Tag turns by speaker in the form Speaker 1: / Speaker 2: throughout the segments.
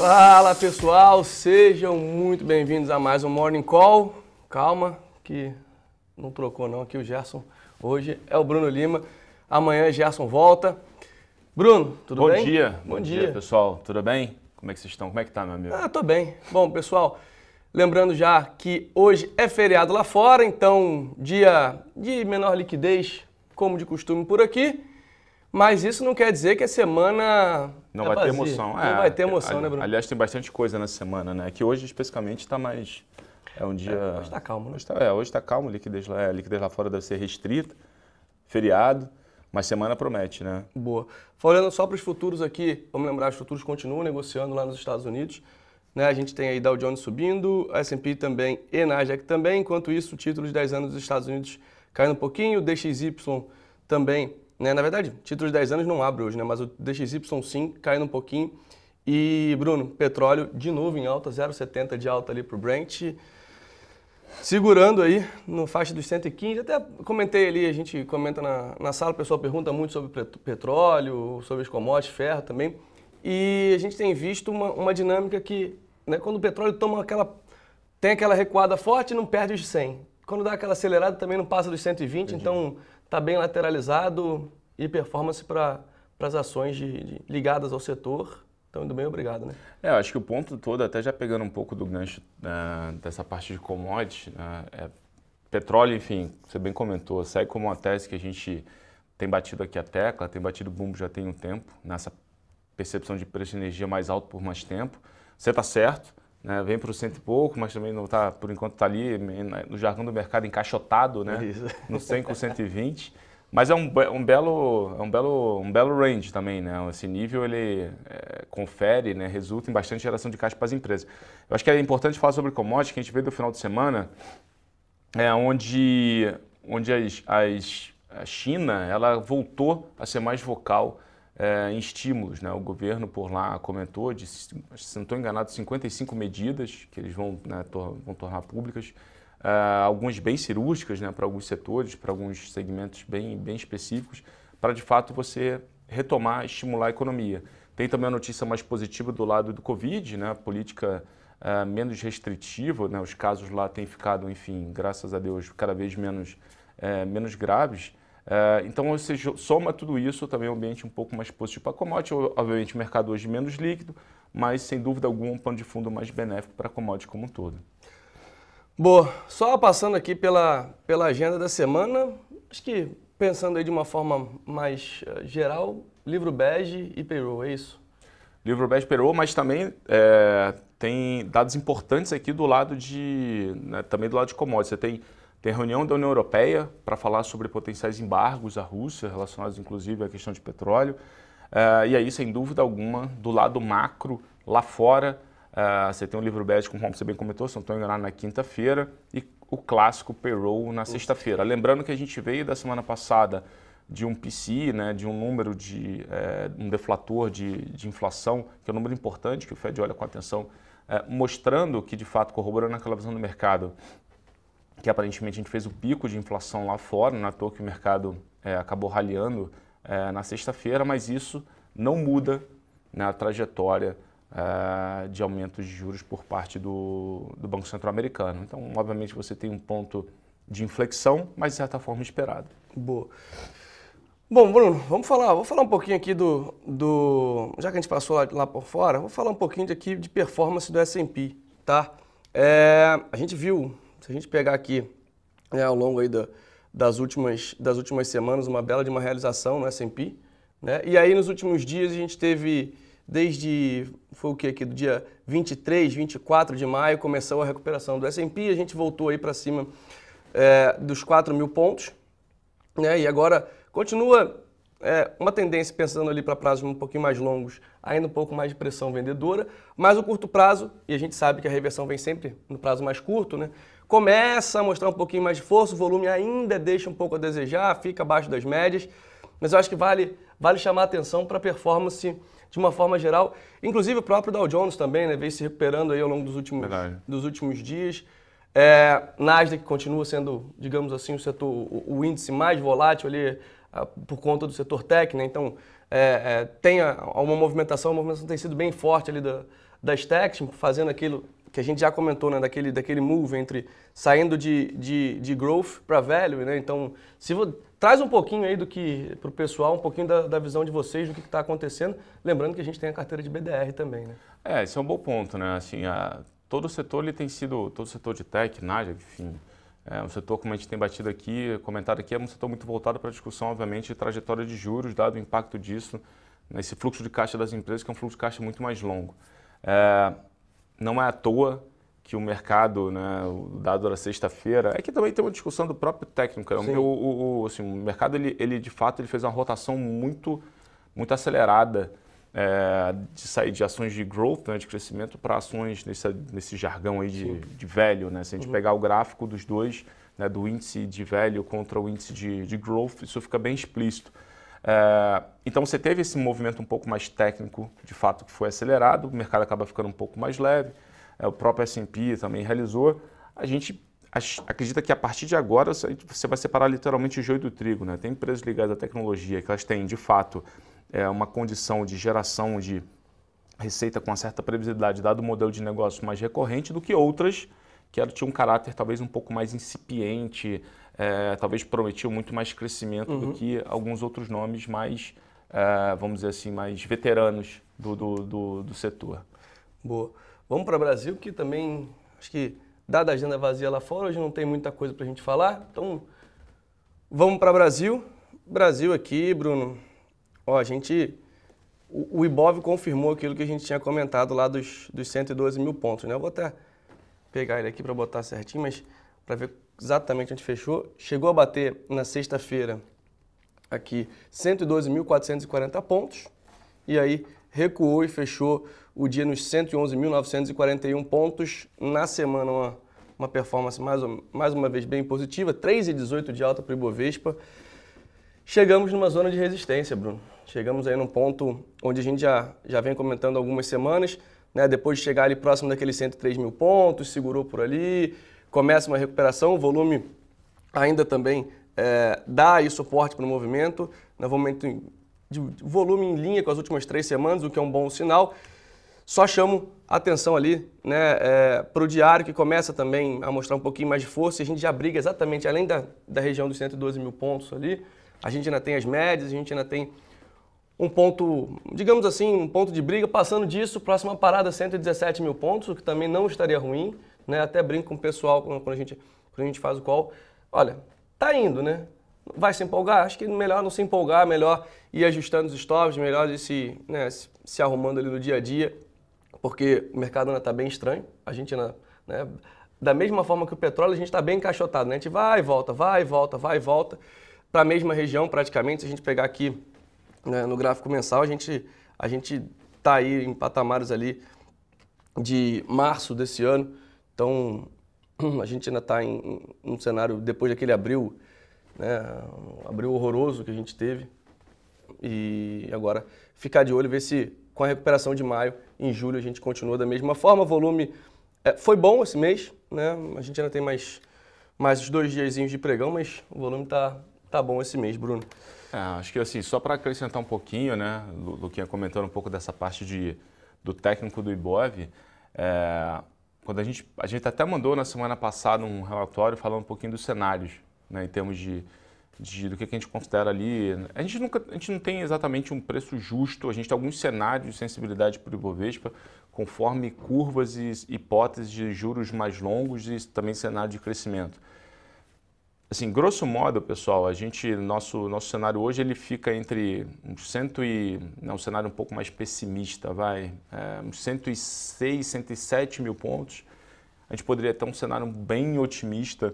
Speaker 1: Fala pessoal, sejam muito bem-vindos a mais um Morning Call. Calma, que não trocou não aqui o Gerson. Hoje é o Bruno Lima. Amanhã Gerson volta. Bruno, tudo
Speaker 2: Bom
Speaker 1: bem?
Speaker 2: dia.
Speaker 1: Bom, dia.
Speaker 2: pessoal. Tudo bem? Como é que vocês estão? Como é que tá, meu amigo?
Speaker 1: Ah, tô bem. Bom, pessoal, lembrando já que hoje é feriado lá fora, então dia de menor liquidez, como de costume por aqui. Mas isso não quer dizer que a semana
Speaker 2: Não
Speaker 1: é
Speaker 2: vai ter
Speaker 1: vazia.
Speaker 2: emoção.
Speaker 1: Não
Speaker 2: É,
Speaker 1: vai ter emoção,
Speaker 2: ali-
Speaker 1: né, Bruno?
Speaker 2: Aliás, tem bastante coisa nessa semana, né? Que hoje, especificamente, está mais... É um dia...
Speaker 1: Hoje tá calmo, né?
Speaker 2: Hoje tá, é, hoje tá calmo. Liquidez lá, é, liquidez lá fora deve ser restrita. Feriado. Mas semana promete, né?
Speaker 1: Boa. Falando só para os futuros aqui, vamos lembrar, os futuros continuam negociando lá nos Estados Unidos. Né? A gente tem aí Dow Jones subindo, S&P também e Nasdaq também. Enquanto isso, o título de 10 anos dos Estados Unidos caindo um pouquinho, o DXY também. Né? Na verdade, título de 10 anos não abre hoje, né? mas o DXY sim caindo um pouquinho. E, Bruno, petróleo de novo em alta, 0,70 de alta ali para o Brent segurando aí no faixa dos 115. Até comentei ali, a gente comenta na, na sala, o pessoal pergunta muito sobre pet- petróleo, sobre as commodities, ferro também. E a gente tem visto uma, uma dinâmica que, né, quando o petróleo toma aquela, tem aquela recuada forte, não perde os 100. Quando dá aquela acelerada, também não passa dos 120, então está bem lateralizado e performance para as ações de- de- ligadas ao setor. Então, indo bem, obrigado, né?
Speaker 2: É, eu acho que o ponto todo, até já pegando um pouco do gancho né, dessa parte de commodities, né, é, petróleo, enfim, você bem comentou, segue como uma tese que a gente tem batido aqui a tecla, tem batido bumbo já tem um tempo, nessa percepção de preço de energia mais alto por mais tempo. Você está certo, né, vem para o cento e pouco, mas também não tá, por enquanto está ali no jargão do mercado encaixotado, né,
Speaker 1: Isso.
Speaker 2: no 100 com 120. Mas é um, um belo, é um belo, um belo range também, né? Esse nível ele é, confere, né? Resulta em bastante geração de caixa para as empresas. Eu acho que é importante falar sobre commodities que a gente veio do final de semana, é onde, onde as, as- a China ela voltou a ser mais vocal é, em estímulos, né? O governo por lá comentou de, se não estou enganado, 55 medidas que eles vão, né, tor- vão tornar públicas. Ah, algumas bem cirúrgicas né, para alguns setores, para alguns segmentos bem, bem específicos, para de fato você retomar, estimular a economia. Tem também a notícia mais positiva do lado do Covid, né, a política ah, menos restritiva, né, os casos lá têm ficado, enfim, graças a Deus, cada vez menos, eh, menos graves. Ah, então, você soma tudo isso, também um ambiente um pouco mais positivo para a commodity, obviamente o mercado hoje menos líquido, mas sem dúvida alguma um pano de fundo mais benéfico para a commodity como um todo.
Speaker 1: Boa, só passando aqui pela, pela agenda da semana, acho que pensando aí de uma forma mais eh, geral, livro bege e payroll, é isso?
Speaker 2: Livro Bege Perou, mas também é, tem dados importantes aqui do lado de, né, também do lado de commodities. Você tem, tem reunião da União Europeia para falar sobre potenciais embargos à Rússia, relacionados inclusive à questão de petróleo. É, e aí, sem dúvida alguma, do lado macro, lá fora, é, você tem o livro Bege, como você bem comentou, se não estou enganado, na quinta-feira, e o clássico payroll na sexta-feira. Lembrando que a gente veio da semana passada de um PCI, né, de um número de é, um deflator de, de inflação, que é um número importante que o Fed olha com atenção, é, mostrando que de fato corroborando aquela visão do mercado, que aparentemente a gente fez o pico de inflação lá fora, não é à toa que o mercado é, acabou raliando na sexta-feira, mas isso não muda né, a trajetória é, de aumentos de juros por parte do, do Banco Central Americano. Então, obviamente, você tem um ponto de inflexão, mas de certa forma esperado.
Speaker 1: Boa. Bom, Bruno, vamos falar, vou falar um pouquinho aqui do, do já que a gente passou lá, lá por fora, vou falar um pouquinho de aqui de performance do S&P, tá? É, a gente viu, se a gente pegar aqui né, ao longo aí da- das, últimas, das últimas semanas, uma bela de uma realização no S&P, né? E aí nos últimos dias a gente teve, desde, foi o que aqui, do dia 23, 24 de maio, começou a recuperação do S&P, a gente voltou aí para cima é, dos 4 mil pontos, né? E agora continua é, uma tendência, pensando ali para prazos um pouquinho mais longos, ainda um pouco mais de pressão vendedora, mas o curto prazo, e a gente sabe que a reversão vem sempre no prazo mais curto, né? começa a mostrar um pouquinho mais de força, o volume ainda deixa um pouco a desejar, fica abaixo das médias, mas eu acho que vale, vale chamar atenção para a performance de uma forma geral, inclusive o próprio Dow Jones também, né, vem se recuperando aí ao longo dos últimos,
Speaker 2: Verdade.
Speaker 1: dos últimos dias. É, Nasdaq continua sendo, digamos assim, o setor, o, o índice mais volátil ali ah, por conta do setor tech, né? Então é, é, tem a- uma movimentação, a movimentação tem sido bem forte ali da, das techs, fazendo aquilo que a gente já comentou, né, daquele, daquele move entre saindo de, de, de growth para value, né? Então, se vo, traz um pouquinho aí do que para o pessoal, um pouquinho da, da, visão de vocês do que está acontecendo, lembrando que a gente tem a carteira de BDR também, né?
Speaker 2: É, esse é um bom ponto, né? Assim, a, todo o setor ele tem sido, todo o setor de tech, NAJA, enfim, é um setor, como a gente tem batido aqui, comentado aqui, é um setor muito voltado para a discussão, obviamente, de trajetória de juros, dado o impacto disso nesse fluxo de caixa das empresas, que é um fluxo de caixa muito mais longo. É, não é à toa que o mercado, né, o dado da sexta-feira, é que também tem uma discussão do próprio técnico. Né? O, o, o, assim, o mercado, ele, ele, de fato, ele fez uma rotação muito, muito acelerada é, de sair de ações de growth, né, de crescimento, para ações nesse, nesse jargão aí de, de velho. Né? Se a gente uhum. pegar o gráfico dos dois, né, do índice de velho contra o índice de, de growth, isso fica bem explícito. É, então você teve esse movimento um pouco mais técnico, de fato, que foi acelerado, o mercado acaba ficando um pouco mais leve, é, o próprio S&P também realizou. A gente acredita que a partir de agora você vai separar literalmente o joio do trigo. Né? Tem empresas ligadas à tecnologia que elas têm, de fato, é, uma condição de geração de receita com uma certa previsibilidade, dado o modelo de negócio mais recorrente, do que outras que tinham um caráter talvez um pouco mais incipiente, é, talvez prometiam muito mais crescimento uhum. do que alguns outros nomes mais, é, vamos dizer assim, mais veteranos do, do, do, do setor.
Speaker 1: Boa. Vamos para o Brasil, que também, acho que, dada a agenda vazia lá fora, hoje não tem muita coisa para a gente falar. Então, vamos para o Brasil. Brasil aqui, Bruno. Ó, a gente. O, o Ibov confirmou aquilo que a gente tinha comentado lá dos, dos 112 mil pontos, né? Eu vou até pegar ele aqui para botar certinho, mas para ver exatamente onde fechou. Chegou a bater na sexta-feira aqui 112.440 pontos e aí recuou e fechou o dia nos 111.941 pontos. Na semana, uma, uma performance mais, mais uma vez bem positiva, 3,18 de alta para o Ibovespa. Chegamos numa zona de resistência, Bruno. Chegamos aí num ponto onde a gente já, já vem comentando algumas semanas, né? depois de chegar ali próximo daqueles 103 mil pontos, segurou por ali, começa uma recuperação, o volume ainda também é, dá aí suporte para o movimento, né, de volume em linha com as últimas três semanas, o que é um bom sinal. Só chamo atenção ali né, é, para o diário, que começa também a mostrar um pouquinho mais de força, e a gente já briga exatamente além da, da região dos 112 mil pontos ali, a gente ainda tem as médias, a gente ainda tem um ponto, digamos assim, um ponto de briga. Passando disso, próxima parada 117 mil pontos, o que também não estaria ruim né? Até brinco com o pessoal quando a gente, quando a gente faz o call. Olha, tá indo, né? Vai se empolgar? Acho que melhor não se empolgar, melhor ir ajustando os stops, melhor ir se, né, se arrumando ali no dia a dia, porque o mercado ainda está bem estranho. A gente ainda, né, da mesma forma que o petróleo, a gente está bem encaixotado, né? A gente vai e volta, vai e volta, vai e volta, para a mesma região praticamente. Se a gente pegar aqui né, no gráfico mensal, a gente a gente está aí em patamares ali de março desse ano, então, a gente ainda está em, um cenário, depois daquele abril, né, abril horroroso que a gente teve, e agora ficar de olho, ver se com a recuperação de maio, em julho a gente continua da mesma forma. O volume é, foi bom esse mês, né? A gente ainda tem mais, mais dois dias de pregão, mas o volume tá, tá bom esse mês, Bruno.
Speaker 2: É, acho que assim, só para acrescentar um pouquinho, né, Luquinha comentando um pouco dessa parte de, do técnico do Ibov, é, quando a gente, a gente até mandou na semana passada um relatório falando um pouquinho dos cenários, né, em termos de, de do que, a gente considera ali. A gente, nunca, a gente não tem exatamente um preço justo, a gente tem alguns cenários de sensibilidade para o Ibovespa, conforme curvas e hipóteses de juros mais longos e também cenário de crescimento. Assim, grosso modo, pessoal, a gente, nosso, nosso cenário hoje ele fica entre uns cento e, não, um cenário um pouco mais pessimista, vai, é, uns 106, 107 mil pontos. A gente poderia ter um cenário bem otimista,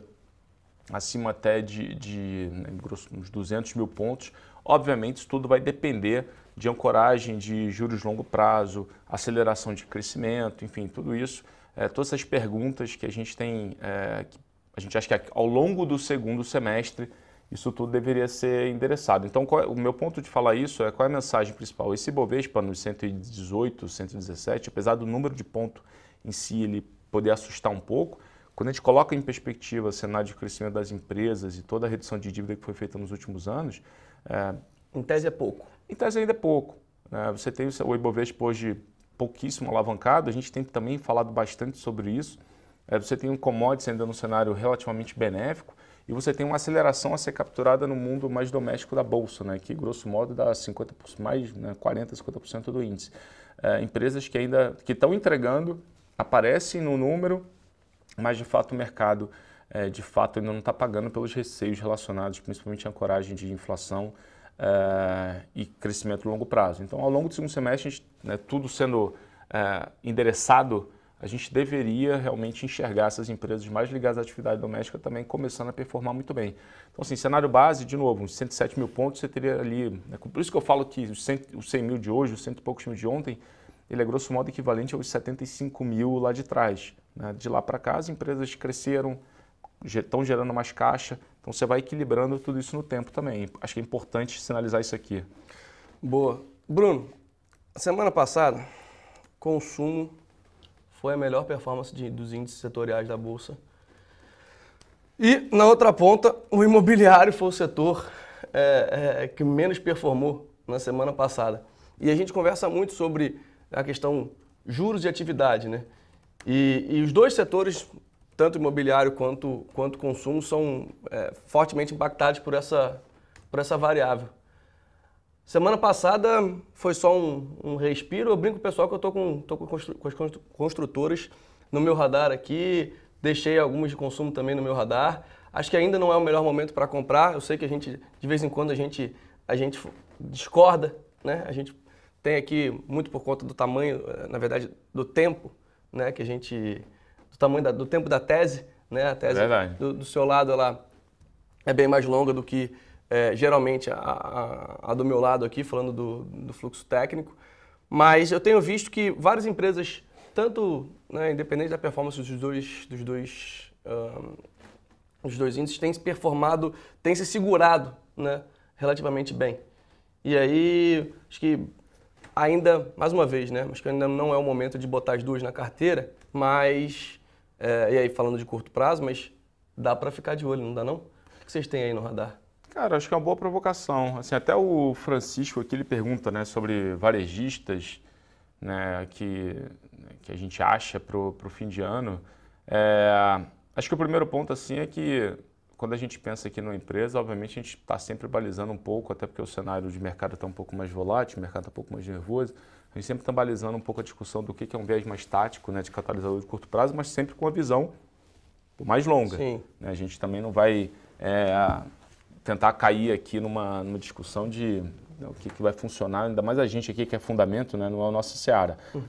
Speaker 2: acima até de, de né, grosso, uns 200 mil pontos. Obviamente, isso tudo vai depender de ancoragem de juros longo prazo, aceleração de crescimento, enfim, tudo isso. É, todas essas perguntas que a gente tem, é, que a gente acha que ao longo do segundo semestre isso tudo deveria ser endereçado. Então, é, o meu ponto de falar isso é qual é a mensagem principal? Esse Bovespa nos 118, 117, apesar do número de ponto em si ele poder assustar um pouco, quando a gente coloca em perspectiva o cenário de crescimento das empresas e toda a redução de dívida que foi feita nos últimos anos...
Speaker 1: É, em tese é pouco.
Speaker 2: Em tese ainda é pouco. Né? Você tem o Ibovespa hoje pouquíssimo alavancado, a gente tem também falado bastante sobre isso. É, você tem um commodity ainda num cenário relativamente benéfico e você tem uma aceleração a ser capturada no mundo mais doméstico da bolsa, né, que grosso modo dá 50%, mais né, 40%, 50% do índice. É, empresas que ainda que estão entregando, aparecem no número, mas de fato o mercado é, de fato ainda não está pagando pelos receios relacionados principalmente à ancoragem de inflação é, e crescimento a longo prazo. Então, ao longo do segundo semestre, gente, né, tudo sendo é, endereçado, a gente deveria realmente enxergar essas empresas mais ligadas à atividade doméstica também começando a performar muito bem. Então, assim, cenário base, de novo, uns 107 mil pontos, você teria ali. Né, por isso que eu falo que os 100, os 100 mil de hoje, os 100 e poucos mil de ontem, ele é grosso modo equivalente aos 75 mil lá de trás. Né? De lá para cá, as empresas cresceram, estão gerando mais caixa, então você vai equilibrando tudo isso no tempo também. Acho que é importante sinalizar isso aqui.
Speaker 1: Boa. Bruno, semana passada, consumo foi a melhor performance de, dos índices setoriais da Bolsa. E na outra ponta, o imobiliário foi o setor é, é, que menos performou na semana passada. E a gente conversa muito sobre a questão juros e atividade, né? E, e os dois setores, tanto imobiliário quanto, quanto consumo, são é, fortemente impactados por essa, por essa variável. Semana passada foi só um, um respiro. Eu brinco com o pessoal que eu estou com, tô com, com as construtoras no meu radar aqui. Deixei algumas de consumo também no meu radar. Acho que ainda não é o melhor momento para comprar. Eu sei que a gente, de vez em quando, a gente, a gente discorda, né? A gente tem aqui muito por conta do tamanho, eh, na verdade, do tempo, né, que a gente do tamanho da, do tempo da tese, né, a tese do, do, seu lado ela é bem mais longa do que é, geralmente a, a, a, do meu lado aqui, falando do, do, fluxo técnico. Mas eu tenho visto que várias empresas, tanto né, independente da performance dos dois, dos dois, um, dos dois índices, têm se performado, têm se segurado né, relativamente bem. E aí, acho que ainda, mais uma vez, né? Acho que ainda não é o momento de botar as duas na carteira, mas. É, e aí, falando de curto prazo, mas dá para ficar de olho, não dá não? O que vocês têm aí no radar?
Speaker 2: Cara, acho que é uma boa provocação. Assim, até o Francisco aqui ele pergunta né, sobre varejistas né, que, que a gente acha para o fim de ano. É, acho que o primeiro ponto assim é que quando a gente pensa aqui numa empresa, obviamente a gente está sempre balizando um pouco, até porque o cenário de mercado está um pouco mais volátil, o mercado está um pouco mais nervoso. A gente sempre está balizando um pouco a discussão do que é um viés mais tático, né, de catalisador de curto prazo, mas sempre com a visão mais longa. Né? A gente também não vai é, tentar cair aqui numa, numa discussão de né, o que, que, vai funcionar, ainda mais a gente aqui que é fundamento, né, não é o nosso seara. Hum.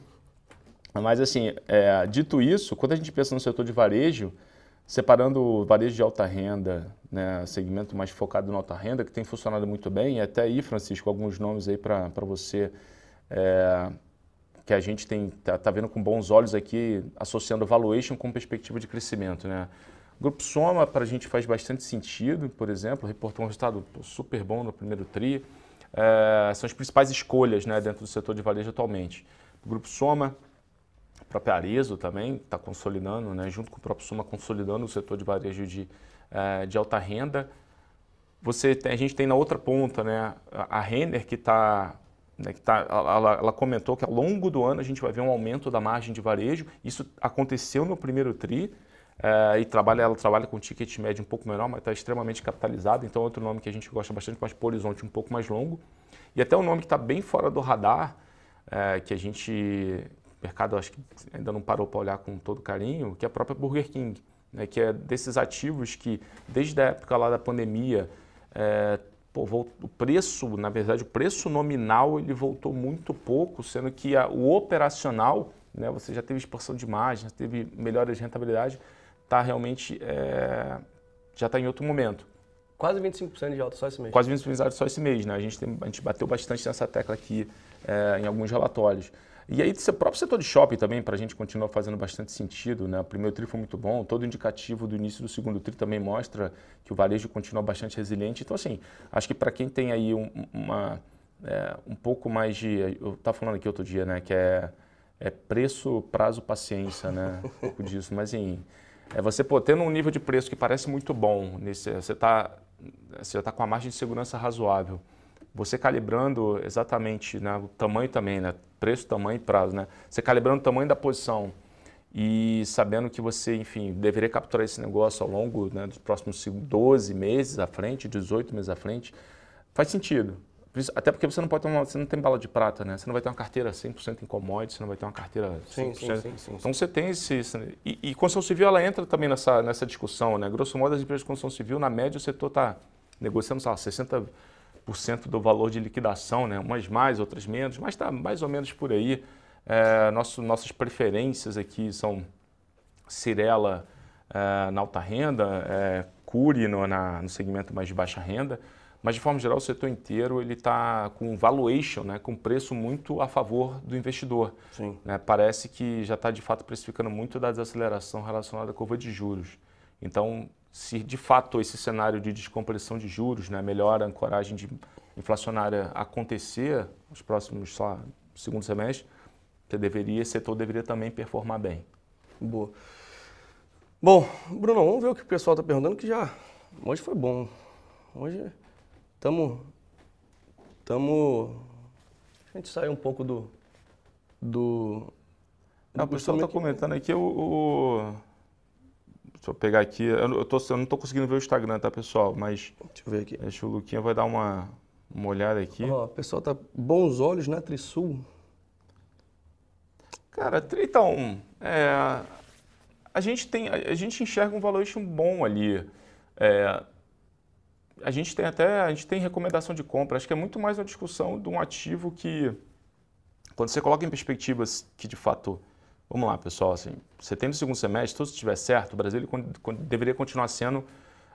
Speaker 2: Mas assim, é, dito isso, quando a gente pensa no setor de varejo, separando o varejo de alta renda, né, segmento mais focado na alta renda, que tem funcionado muito bem, e até aí, Francisco, alguns nomes aí para você é, que a gente tem tá, tá, vendo com bons olhos aqui, associando valuation com perspectiva de crescimento. Né? Grupo Soma, para a gente, faz bastante sentido, por exemplo, reportou um resultado super bom no primeiro TRI. É, são as principais escolhas né, dentro do setor de varejo atualmente. O Grupo Soma própria Arezo também está consolidando, né, junto com o próprio Suma, consolidando o setor de varejo de, uh, de alta renda. Você tem, a gente tem na outra ponta né, a Renner, que está né, que tá, ela, ela, comentou que ao longo do ano a gente vai ver um aumento da margem de varejo. Isso aconteceu no primeiro TRI. Uh, e trabalha, ela trabalha com ticket médio um pouco menor, mas está extremamente capitalizada. Então, outro nome que a gente gosta bastante, mas por horizonte um pouco mais longo. E até um nome que está bem fora do radar, uh, que a gente o mercado acho que ainda não parou para olhar com todo carinho, que é a própria Burger King, né, que é desses ativos que, desde a época lá da pandemia, é, o preço, na verdade, o preço nominal ele voltou muito pouco, sendo que a, o operacional, né, você já teve expansão de margem, teve melhora de rentabilidade, está realmente, é, já está em outro momento.
Speaker 1: Quase 25% de alta só esse mês.
Speaker 2: Quase 25% de alta só esse mês, né? A gente, tem, a gente bateu bastante nessa tecla aqui é, em alguns relatórios. E aí, o próprio setor de shopping também, para a gente continua fazendo bastante sentido. Né? O primeiro tri foi muito bom, todo indicativo do início do segundo tri também mostra que o varejo continua bastante resiliente. Então, assim, acho que para quem tem aí um, uma, é, um pouco mais de. Eu estava falando aqui outro dia, né? Que é, é preço, prazo, paciência, né? Um pouco disso. Mas, assim, é você pô, tendo um nível de preço que parece muito bom, nesse, você, tá, você está com a margem de segurança razoável você calibrando exatamente né, o tamanho também, né, preço, tamanho e prazo, né, você calibrando o tamanho da posição e sabendo que você, enfim, deveria capturar esse negócio ao longo né, dos próximos 12 meses à frente, 18 meses à frente, faz sentido. Até porque você não pode ter uma, você não tem bala de prata, né? Você não vai ter uma carteira 100% em commodities, você não vai ter uma carteira 100%. Sim, sim, sim, sim Então você tem esse... E, e construção civil, ela entra também nessa, nessa discussão, né? Grosso modo, as empresas de construção civil, na média, o setor está negociando, sei lá, 60% do valor de liquidação, né? Umas mais, outras menos, mas está mais ou menos por aí. É, nosso, nossas preferências aqui são Cirela é, na alta renda, é, Cury no, na, no segmento mais de baixa renda, mas de forma geral o setor inteiro ele está com valuation, né, com preço muito a favor do investidor. Né? Parece que já está de fato precificando muito da desaceleração relacionada à curva de juros. Então, se de fato esse cenário de descompressão de juros, né, melhor ancoragem de inflacionária acontecer nos próximos só segundo semestre, você deveria, esse setor deveria também performar bem.
Speaker 1: Boa. Bom, Bruno, vamos ver o que o pessoal está perguntando, que já hoje foi bom. Hoje estamos. Tamo, a gente saiu um pouco do. do
Speaker 2: não, o pessoal está comentando aqui o, o, Deixa eu pegar aqui. Eu, eu, tô, eu não estou conseguindo ver o Instagram, tá, pessoal? Mas.
Speaker 1: Deixa eu ver aqui.
Speaker 2: Acho que o Luquinha vai dar uma, uma olhada aqui.
Speaker 1: Ó, o pessoal tá bons olhos na Trisul.
Speaker 2: Cara, então, é, a gente tem, a, gente enxerga um valuation bom ali. É, a gente tem até, a gente tem recomendação de compra. Acho que é muito mais uma discussão de um ativo que, quando você coloca em perspectivas que de fato, vamos lá, pessoal, assim, no segundo semestre, tudo se estiver certo, o Brasil ele, deveria continuar sendo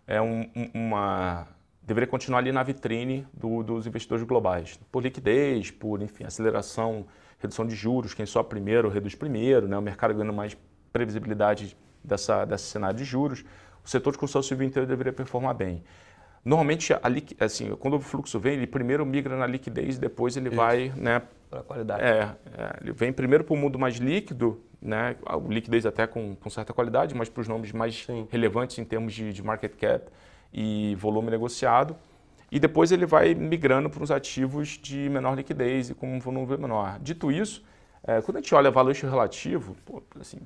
Speaker 2: é, um, uma deveria continuar ali na vitrine do, dos investidores globais, por liquidez, por enfim, aceleração redução de juros, quem só primeiro reduz primeiro, né? o mercado ganhando mais previsibilidade dessa, desse cenário de juros, o setor de construção civil inteiro deveria performar bem. Normalmente, a, assim, quando o fluxo vem, ele primeiro migra na liquidez, depois ele Isso. vai né,
Speaker 1: para a qualidade.
Speaker 2: É, é, ele vem primeiro para o mundo mais líquido, né, a liquidez até com, com certa qualidade, mas para os nomes mais Sim. relevantes em termos de, de market cap e volume negociado e depois ele vai migrando para os ativos de menor liquidez e com um volume menor. Dito isso, é, quando a gente olha valuation relativo, pô, assim,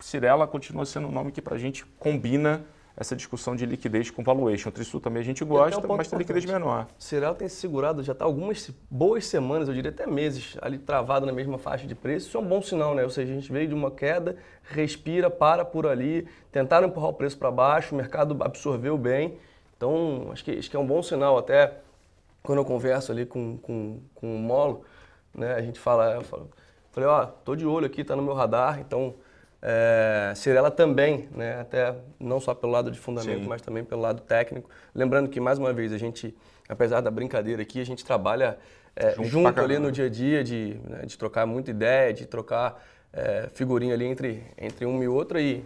Speaker 2: Cirela continua sendo um nome que para a gente combina essa discussão de liquidez com valuation. O Trisul também a gente gosta, um mas tem liquidez menor.
Speaker 1: Cirela tem se segurado, já está algumas boas semanas, eu diria até meses, ali travado na mesma faixa de preço. Isso é um bom sinal, né? Ou seja, a gente veio de uma queda, respira, para por ali, tentaram empurrar o preço para baixo, o mercado absorveu bem então, acho que, acho que é um bom sinal. Até quando eu converso ali com, com, com o Molo, né, a gente fala, eu falo, falei, ó, tô de olho aqui, tá no meu radar, então é, Cirela também, né, até não só pelo lado de fundamento, Sim. mas também pelo lado técnico. Lembrando que, mais uma vez, a gente, apesar da brincadeira aqui, a gente trabalha é, junto, junto ali no dia a dia, de, né, de trocar muita ideia, de trocar é, figurinha ali entre, entre uma e outra e,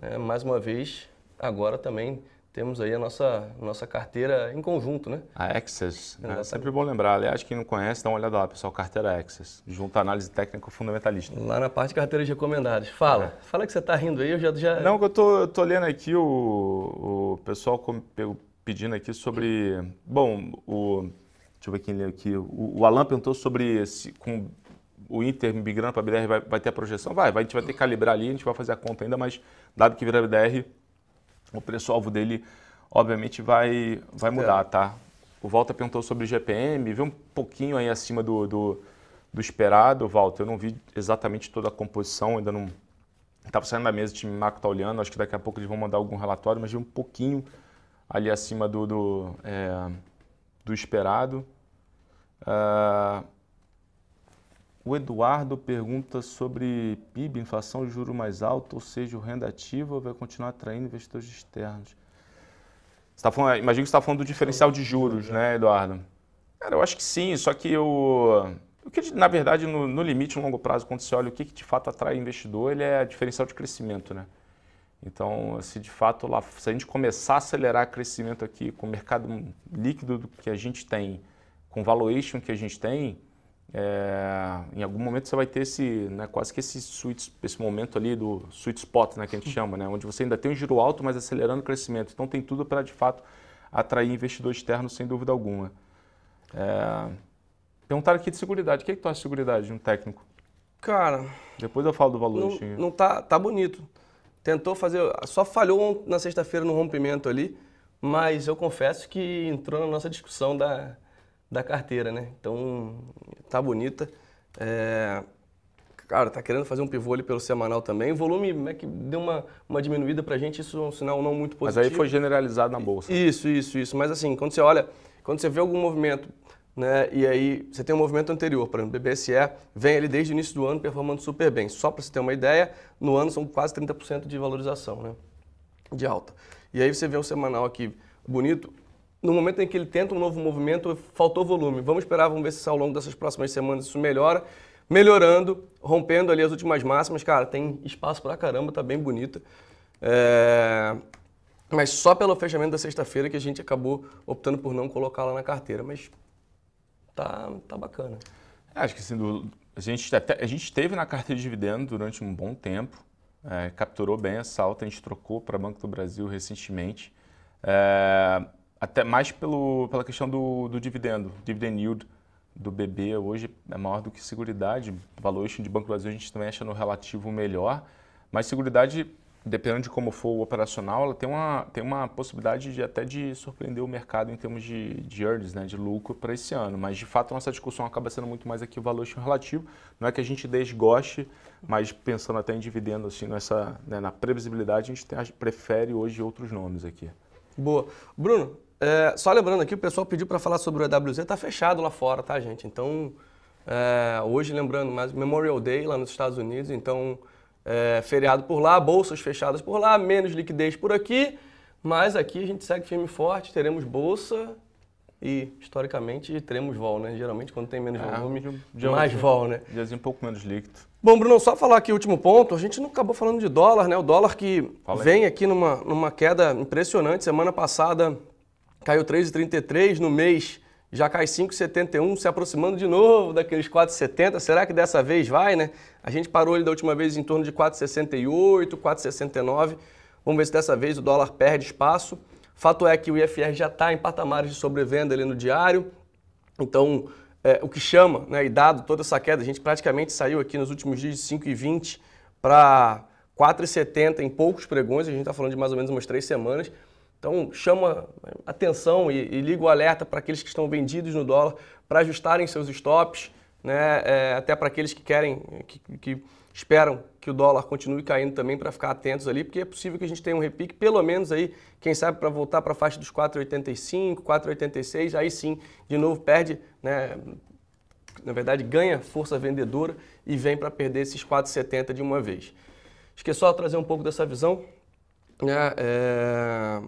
Speaker 1: né, mais uma vez, agora também temos aí a nossa, nossa carteira em conjunto, né?
Speaker 2: A Access, né? sempre bom lembrar. Aliás, quem não conhece, dá uma olhada lá, pessoal, carteira Access, junto à análise técnica fundamentalista.
Speaker 1: Lá na parte de carteiras recomendadas. Fala, é. fala que você está rindo aí, eu já... já...
Speaker 2: Não, eu tô, eu tô lendo aqui o, o pessoal pedindo aqui sobre... Bom, o... Deixa eu ver quem leu aqui. O, o Alan perguntou sobre se, com o Inter migrando para a BDR vai, vai ter a projeção? Vai, vai, a gente vai ter que calibrar ali, a gente vai fazer a conta ainda, mas dado que vira BDR, o preço-alvo dele, obviamente, vai, vai mudar, tá? O Walter perguntou sobre o GPM, viu um pouquinho aí acima do, do, do esperado, Walter. Eu não vi exatamente toda a composição, ainda não estava saindo da mesa, o time macro está olhando, acho que daqui a pouco eles vão mandar algum relatório, mas vi um pouquinho ali acima do, do, é, do esperado. Uh, o Eduardo pergunta sobre PIB, inflação de juro mais alto, ou seja, o renda ativa vai continuar atraindo investidores externos. Tá falando, imagino que você está falando do diferencial de juros, né, Eduardo? Cara, eu acho que sim, só que o, o que, na verdade, no, no, limite, no longo prazo, quando você olha o que, que de fato atrai investidor, ele é diferencial de crescimento, né? Então, se de fato lá, se a gente começar a acelerar crescimento aqui com o mercado líquido que a gente tem, com valuation que a gente tem, é, em algum momento você vai ter esse, né, quase que esse sweet, esse momento ali do sweet spot, né, que a gente chama, né, onde você ainda tem um giro alto, mas acelerando o crescimento. Então tem tudo para de fato atrair investidor externo sem dúvida alguma. É... Perguntaram aqui de segurança. O que, é que tu acha de segurança de um técnico?
Speaker 1: Cara.
Speaker 2: Depois eu falo do valor.
Speaker 1: Não, não tá, tá bonito. Tentou fazer. Só falhou na sexta-feira no rompimento ali, mas eu confesso que entrou na nossa discussão da, da carteira, né? Então, tá bonita. É, cara, tá querendo fazer um pivô ali pelo semanal também. O volume é que deu uma, uma diminuída pra gente, isso é um sinal não muito positivo.
Speaker 2: Mas aí foi generalizado na bolsa.
Speaker 1: Isso, isso, isso. Mas assim, quando você olha, quando você vê algum movimento, né, e aí você tem um movimento anterior, por exemplo, o BBSE vem ali desde o início do ano performando super bem. Só para você ter uma ideia, no ano são quase 30% de valorização, né, de alta. E aí você vê um semanal aqui bonito, no momento em que ele tenta um novo movimento, faltou volume. Vamos esperar, vamos ver se ao longo dessas próximas semanas isso melhora. Melhorando, rompendo ali as últimas máximas, cara, tem espaço pra caramba, tá bem bonita. É... Mas só pelo fechamento da sexta-feira que a gente acabou optando por não colocá-la na carteira. Mas tá, tá bacana.
Speaker 2: É, acho que assim, a, gente até, a gente teve na carteira de dividendo durante um bom tempo, é, capturou bem essa alta, a gente trocou para Banco do Brasil recentemente. É, até mais pelo, pela questão do, do dividendo, dividend yield do BB hoje é maior do que Seguridade. Valuation de Banco do Brasil a gente também acha no relativo melhor, mas Seguridade, dependendo de como for o operacional, ela tem uma, tem uma possibilidade de até de surpreender o mercado em termos de, de earnings, né, de lucro para esse ano. Mas de fato a nossa discussão acaba sendo muito mais aqui o valuation relativo. Não é que a gente desgoste, mas pensando até em dividendo, assim, nessa, né, na previsibilidade, a gente tem, prefere hoje outros nomes aqui.
Speaker 1: Boa. Bruno, é, só lembrando aqui, o pessoal pediu para falar sobre o EWZ, tá fechado lá fora, tá, gente? Então, é, hoje, lembrando, mais Memorial Day lá nos Estados Unidos, então, é, feriado por lá, bolsas fechadas por lá, menos liquidez por aqui, mas aqui a gente segue firme e forte, teremos bolsa e, historicamente, teremos vol, né? Geralmente, quando tem menos é, volume, mais vol, né?
Speaker 2: Diazinho um pouco menos líquido.
Speaker 1: Bom, Bruno, só falar aqui o último ponto. A gente não acabou falando de dólar, né? O dólar que vem aqui numa, numa queda impressionante. Semana passada caiu 3,33 no mês, já cai 5,71, se aproximando de novo daqueles 4,70. Será que dessa vez vai, né? A gente parou ali da última vez em torno de 4,68, 4,69. Vamos ver se dessa vez o dólar perde espaço. Fato é que o IFR já está em patamares de sobrevenda ali no diário. Então, é, o que chama, né, e dado toda essa queda, a gente praticamente saiu aqui nos últimos dias de 5,20 para 4,70 em poucos pregões, a gente está falando de mais ou menos umas três semanas. Então, chama atenção e, e liga o alerta para aqueles que estão vendidos no dólar para ajustarem seus stops, né? É, até para aqueles que querem, que, que, esperam que o dólar continue caindo também para ficar atentos ali, porque é possível que a gente tenha um repique, pelo menos aí, quem sabe, para voltar para a faixa dos 4,85, 4,86, aí sim, de novo perde, né? na verdade, ganha força vendedora e vem para perder esses 4,70 de uma vez. Esqueci só trazer um pouco dessa visão. Né? É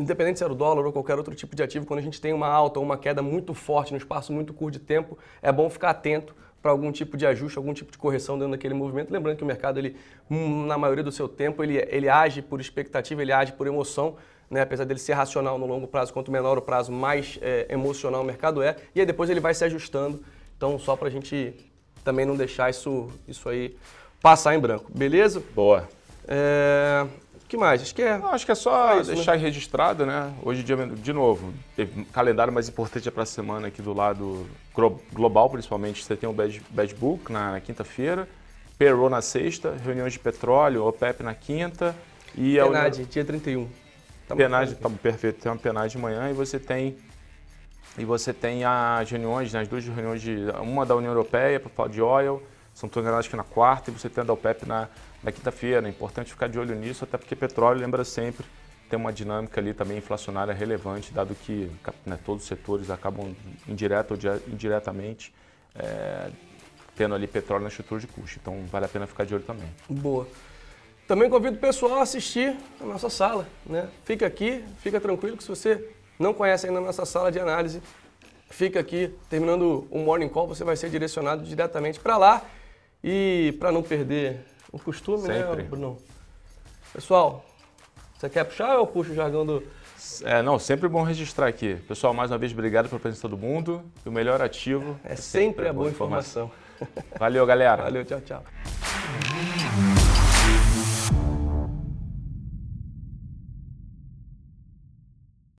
Speaker 1: independente se era o dólar ou qualquer outro tipo de ativo, quando a gente tem uma alta ou uma queda muito forte no espaço muito curto de tempo, é bom ficar atento para algum tipo de ajuste, algum tipo de correção dentro daquele movimento. Lembrando que o mercado, ele, hum, na maioria do seu tempo, ele, ele age por expectativa, ele age por emoção, né? apesar dele ser racional no longo prazo, quanto menor o prazo, mais é, emocional o mercado é, e aí depois ele vai se ajustando. Então, só para a gente também não deixar isso, isso aí passar em branco, beleza?
Speaker 2: Boa.
Speaker 1: É que mais? Acho que é.
Speaker 2: Não, acho que é só é isso, deixar né? registrado, né? Hoje, dia, de novo, teve um calendário mais importante para a semana aqui do lado global, principalmente. Você tem o Bad, Bad Book na, na quinta-feira, Payroll na sexta, reuniões de petróleo, OPEP na quinta.
Speaker 1: E Penade, a... dia 31.
Speaker 2: Tá penade, tá perfeito. Tem uma penade de manhã e você tem e você tem as reuniões, né, as duas reuniões de uma da União Europeia para falar de oil, são acho que na quarta e você tem a da OPEP na na quinta-feira. É importante ficar de olho nisso, até porque petróleo, lembra sempre, tem uma dinâmica ali também inflacionária relevante, dado que né, todos os setores acabam, indireta ou indiretamente, é, tendo ali petróleo na estrutura de custo. Então, vale a pena ficar de olho também.
Speaker 1: Boa. Também convido o pessoal a assistir a nossa sala. Né? Fica aqui, fica tranquilo que se você não conhece ainda a nossa sala de análise, fica aqui, terminando o Morning Call, você vai ser direcionado diretamente para lá. E para não perder o costume, né, Sempre. né, Bruno? Pessoal, você quer puxar ou eu puxo o jargão do.
Speaker 2: É, não, sempre bom registrar aqui. Pessoal, mais uma vez, obrigado pela presença de todo mundo. E o melhor ativo.
Speaker 1: É, é sempre, sempre, a boa informação. informação.
Speaker 2: Valeu, galera.
Speaker 1: Valeu, tchau, tchau.